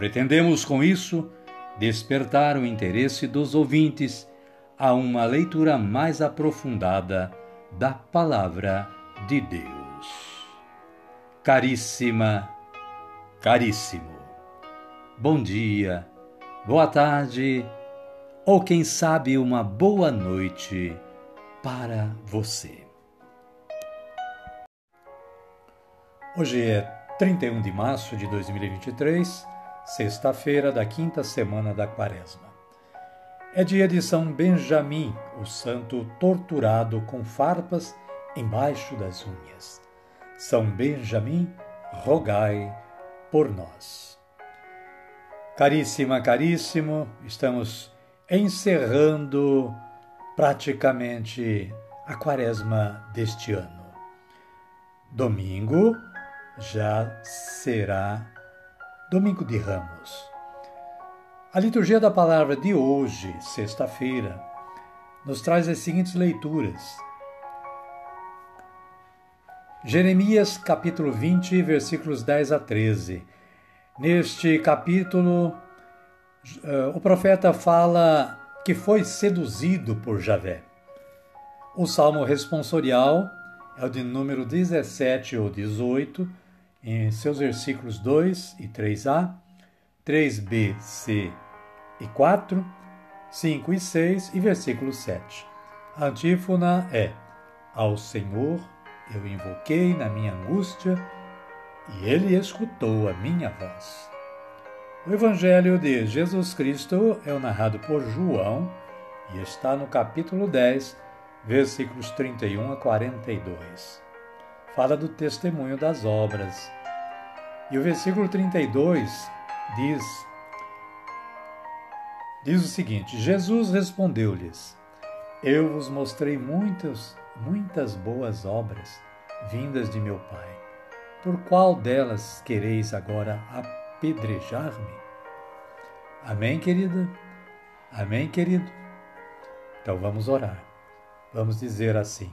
Pretendemos com isso despertar o interesse dos ouvintes a uma leitura mais aprofundada da Palavra de Deus. Caríssima, caríssimo, bom dia, boa tarde ou quem sabe uma boa noite para você. Hoje é 31 de março de 2023, sexta-feira da quinta semana da Quaresma. É dia de São Benjamim, o santo torturado com farpas embaixo das unhas. São Benjamim, rogai por nós. Caríssima, caríssimo, estamos encerrando praticamente a quaresma deste ano. Domingo já será Domingo de Ramos. A liturgia da palavra de hoje, sexta-feira, nos traz as seguintes leituras. Jeremias capítulo 20, versículos 10 a 13. Neste capítulo, eh, o profeta fala que foi seduzido por Javé. O salmo responsorial é o de número 17 ou 18, em seus versículos 2 e 3a, 3b, c e 4, 5 e 6 e versículo 7. A antífona é: Ao Senhor eu invoquei na minha angústia e ele escutou a minha voz. O Evangelho de Jesus Cristo é o narrado por João e está no capítulo 10, versículos 31 a 42. Fala do testemunho das obras. E o versículo 32 diz diz o seguinte: Jesus respondeu-lhes: Eu vos mostrei muitas muitas boas obras vindas de meu Pai. Por qual delas quereis agora apedrejar-me? Amém, querida? Amém, querido? Então vamos orar. Vamos dizer assim: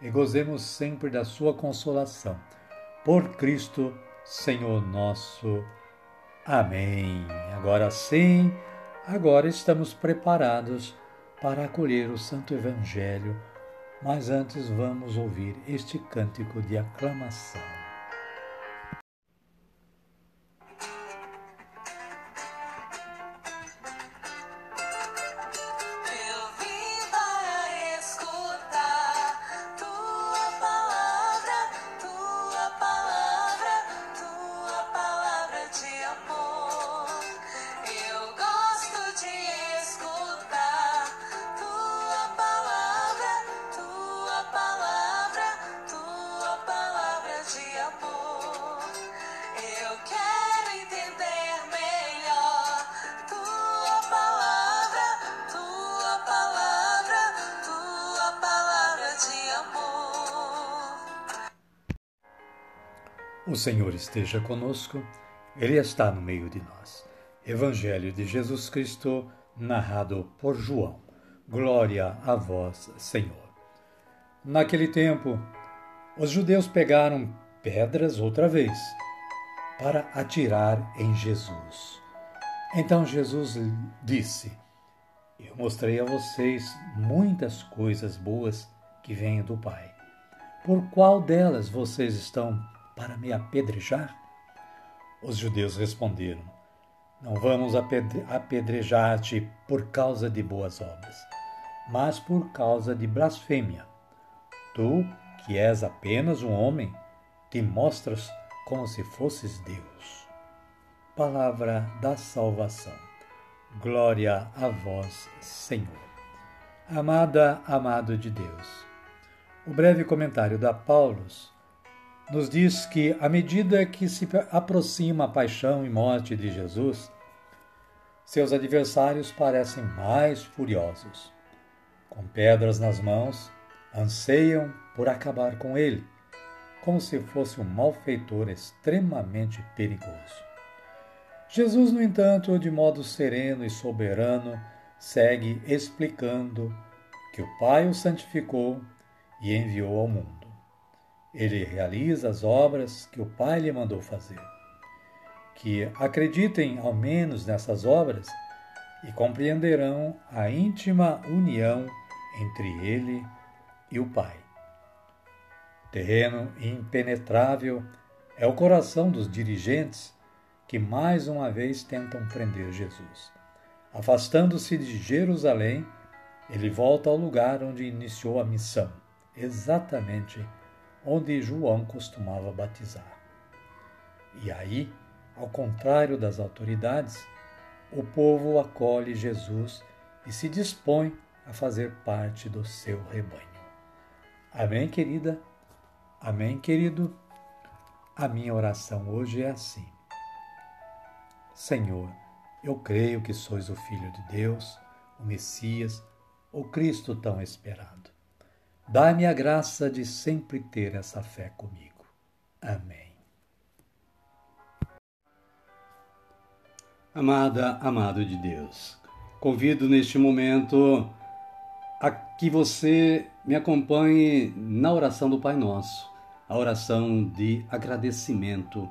e gozemos sempre da sua consolação. Por Cristo, Senhor nosso. Amém. Agora sim, agora estamos preparados para acolher o Santo Evangelho, mas antes vamos ouvir este cântico de aclamação. O Senhor esteja conosco, Ele está no meio de nós. Evangelho de Jesus Cristo, narrado por João. Glória a vós, Senhor. Naquele tempo, os judeus pegaram pedras outra vez para atirar em Jesus. Então Jesus disse: Eu mostrei a vocês muitas coisas boas que vêm do Pai. Por qual delas vocês estão para me apedrejar? Os judeus responderam: Não vamos apedrejar-te por causa de boas obras, mas por causa de blasfêmia. Tu, que és apenas um homem, te mostras como se fosses Deus. Palavra da salvação. Glória a vós, Senhor. Amada, amado de Deus. O breve comentário da Paulus nos diz que, à medida que se aproxima a paixão e morte de Jesus, seus adversários parecem mais furiosos. Com pedras nas mãos, anseiam por acabar com ele, como se fosse um malfeitor extremamente perigoso. Jesus, no entanto, de modo sereno e soberano, segue explicando que o Pai o santificou e enviou ao mundo. Ele realiza as obras que o Pai lhe mandou fazer. Que acreditem ao menos nessas obras e compreenderão a íntima união entre ele e o Pai. Terreno impenetrável é o coração dos dirigentes que mais uma vez tentam prender Jesus. Afastando-se de Jerusalém, ele volta ao lugar onde iniciou a missão, exatamente onde João costumava batizar. E aí, ao contrário das autoridades, o povo acolhe Jesus e se dispõe a fazer parte do seu rebanho. Amém, querida? Amém, querido? A minha oração hoje é assim. Senhor, eu creio que sois o Filho de Deus, o Messias, o Cristo tão esperado. Dá-me a graça de sempre ter essa fé comigo. Amém. Amada, amado de Deus, convido neste momento a que você me acompanhe na oração do Pai Nosso, a oração de agradecimento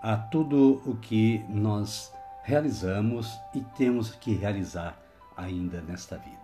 a tudo o que nós realizamos e temos que realizar ainda nesta vida.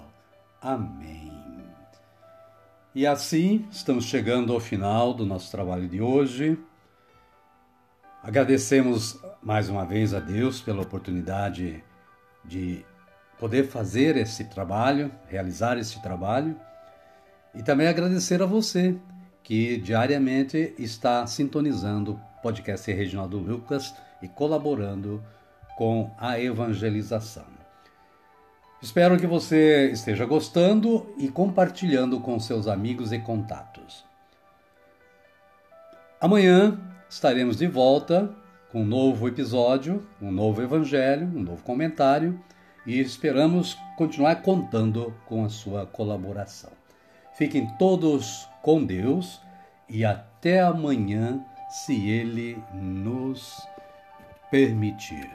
Amém. E assim estamos chegando ao final do nosso trabalho de hoje. Agradecemos mais uma vez a Deus pela oportunidade de poder fazer esse trabalho, realizar esse trabalho, e também agradecer a você que diariamente está sintonizando o podcast Reginaldo Lucas e colaborando com a evangelização. Espero que você esteja gostando e compartilhando com seus amigos e contatos. Amanhã estaremos de volta com um novo episódio, um novo evangelho, um novo comentário e esperamos continuar contando com a sua colaboração. Fiquem todos com Deus e até amanhã, se Ele nos permitir.